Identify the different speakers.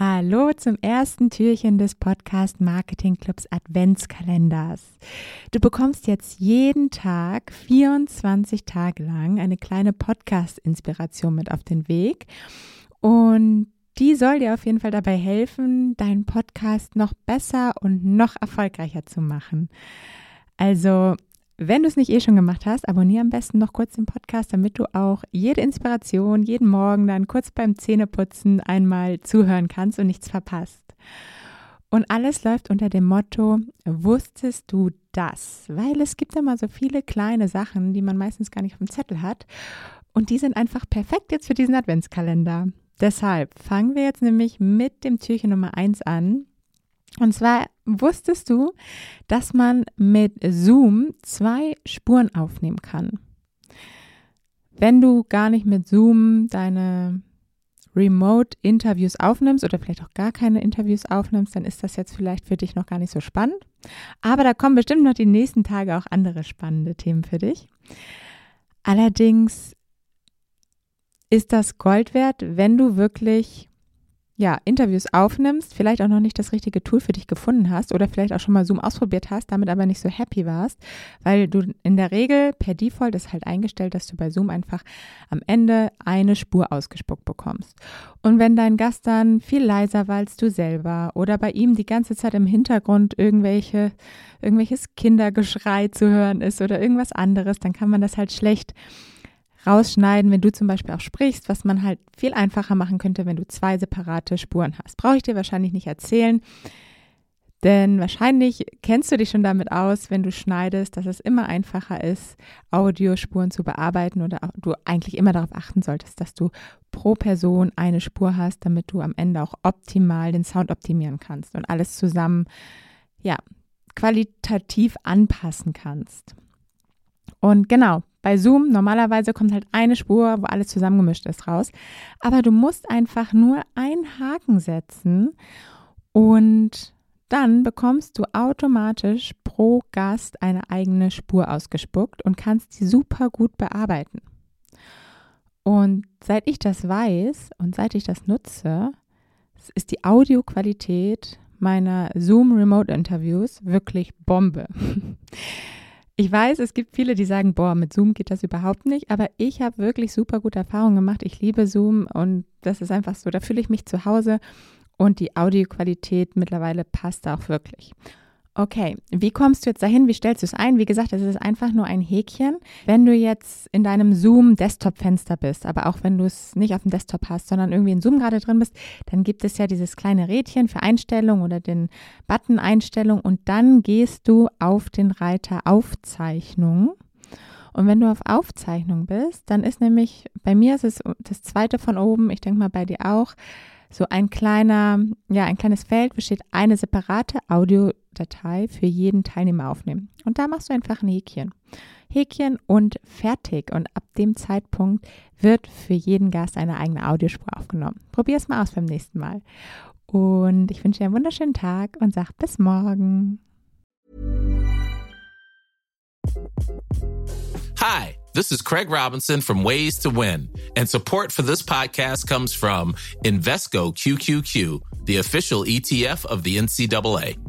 Speaker 1: Hallo zum ersten Türchen des Podcast Marketing Clubs Adventskalenders. Du bekommst jetzt jeden Tag 24 Tage lang eine kleine Podcast-Inspiration mit auf den Weg und die soll dir auf jeden Fall dabei helfen, deinen Podcast noch besser und noch erfolgreicher zu machen. Also wenn du es nicht eh schon gemacht hast, abonniere am besten noch kurz den Podcast, damit du auch jede Inspiration jeden Morgen dann kurz beim Zähneputzen einmal zuhören kannst und nichts verpasst. Und alles läuft unter dem Motto, wusstest du das? Weil es gibt immer so viele kleine Sachen, die man meistens gar nicht auf dem Zettel hat. Und die sind einfach perfekt jetzt für diesen Adventskalender. Deshalb fangen wir jetzt nämlich mit dem Türchen Nummer 1 an. Und zwar wusstest du, dass man mit Zoom zwei Spuren aufnehmen kann. Wenn du gar nicht mit Zoom deine Remote-Interviews aufnimmst oder vielleicht auch gar keine Interviews aufnimmst, dann ist das jetzt vielleicht für dich noch gar nicht so spannend. Aber da kommen bestimmt noch die nächsten Tage auch andere spannende Themen für dich. Allerdings ist das Gold wert, wenn du wirklich ja, Interviews aufnimmst, vielleicht auch noch nicht das richtige Tool für dich gefunden hast oder vielleicht auch schon mal Zoom ausprobiert hast, damit aber nicht so happy warst, weil du in der Regel per Default ist halt eingestellt, dass du bei Zoom einfach am Ende eine Spur ausgespuckt bekommst. Und wenn dein Gast dann viel leiser war als du selber oder bei ihm die ganze Zeit im Hintergrund irgendwelche, irgendwelches Kindergeschrei zu hören ist oder irgendwas anderes, dann kann man das halt schlecht rausschneiden, wenn du zum Beispiel auch sprichst, was man halt viel einfacher machen könnte, wenn du zwei separate Spuren hast. Brauche ich dir wahrscheinlich nicht erzählen, denn wahrscheinlich kennst du dich schon damit aus, wenn du schneidest, dass es immer einfacher ist, Audiospuren zu bearbeiten oder du eigentlich immer darauf achten solltest, dass du pro Person eine Spur hast, damit du am Ende auch optimal den Sound optimieren kannst und alles zusammen, ja, qualitativ anpassen kannst. Und genau, bei Zoom normalerweise kommt halt eine Spur, wo alles zusammengemischt ist, raus. Aber du musst einfach nur einen Haken setzen und dann bekommst du automatisch pro Gast eine eigene Spur ausgespuckt und kannst sie super gut bearbeiten. Und seit ich das weiß und seit ich das nutze, ist die Audioqualität meiner Zoom Remote Interviews wirklich Bombe. Ich weiß, es gibt viele, die sagen, boah, mit Zoom geht das überhaupt nicht, aber ich habe wirklich super gute Erfahrungen gemacht. Ich liebe Zoom und das ist einfach so, da fühle ich mich zu Hause und die Audioqualität mittlerweile passt auch wirklich. Okay, wie kommst du jetzt dahin? Wie stellst du es ein? Wie gesagt, es ist einfach nur ein Häkchen. Wenn du jetzt in deinem Zoom-Desktop-Fenster bist, aber auch wenn du es nicht auf dem Desktop hast, sondern irgendwie in Zoom gerade drin bist, dann gibt es ja dieses kleine Rädchen für Einstellung oder den Button Einstellung und dann gehst du auf den Reiter Aufzeichnung. Und wenn du auf Aufzeichnung bist, dann ist nämlich, bei mir ist es das zweite von oben, ich denke mal bei dir auch, so ein kleiner, ja, ein kleines Feld besteht eine separate Audiodatei für jeden Teilnehmer aufnehmen. Und da machst du einfach ein Häkchen. Häkchen und fertig. Und ab dem Zeitpunkt wird für jeden Gast eine eigene Audiospur aufgenommen. Probier es mal aus beim nächsten Mal. Und ich wünsche dir einen wunderschönen Tag und sag bis morgen.
Speaker 2: Hi. This is Craig Robinson from Ways to Win, and support for this podcast comes from Invesco QQQ, the official ETF of the NCAA.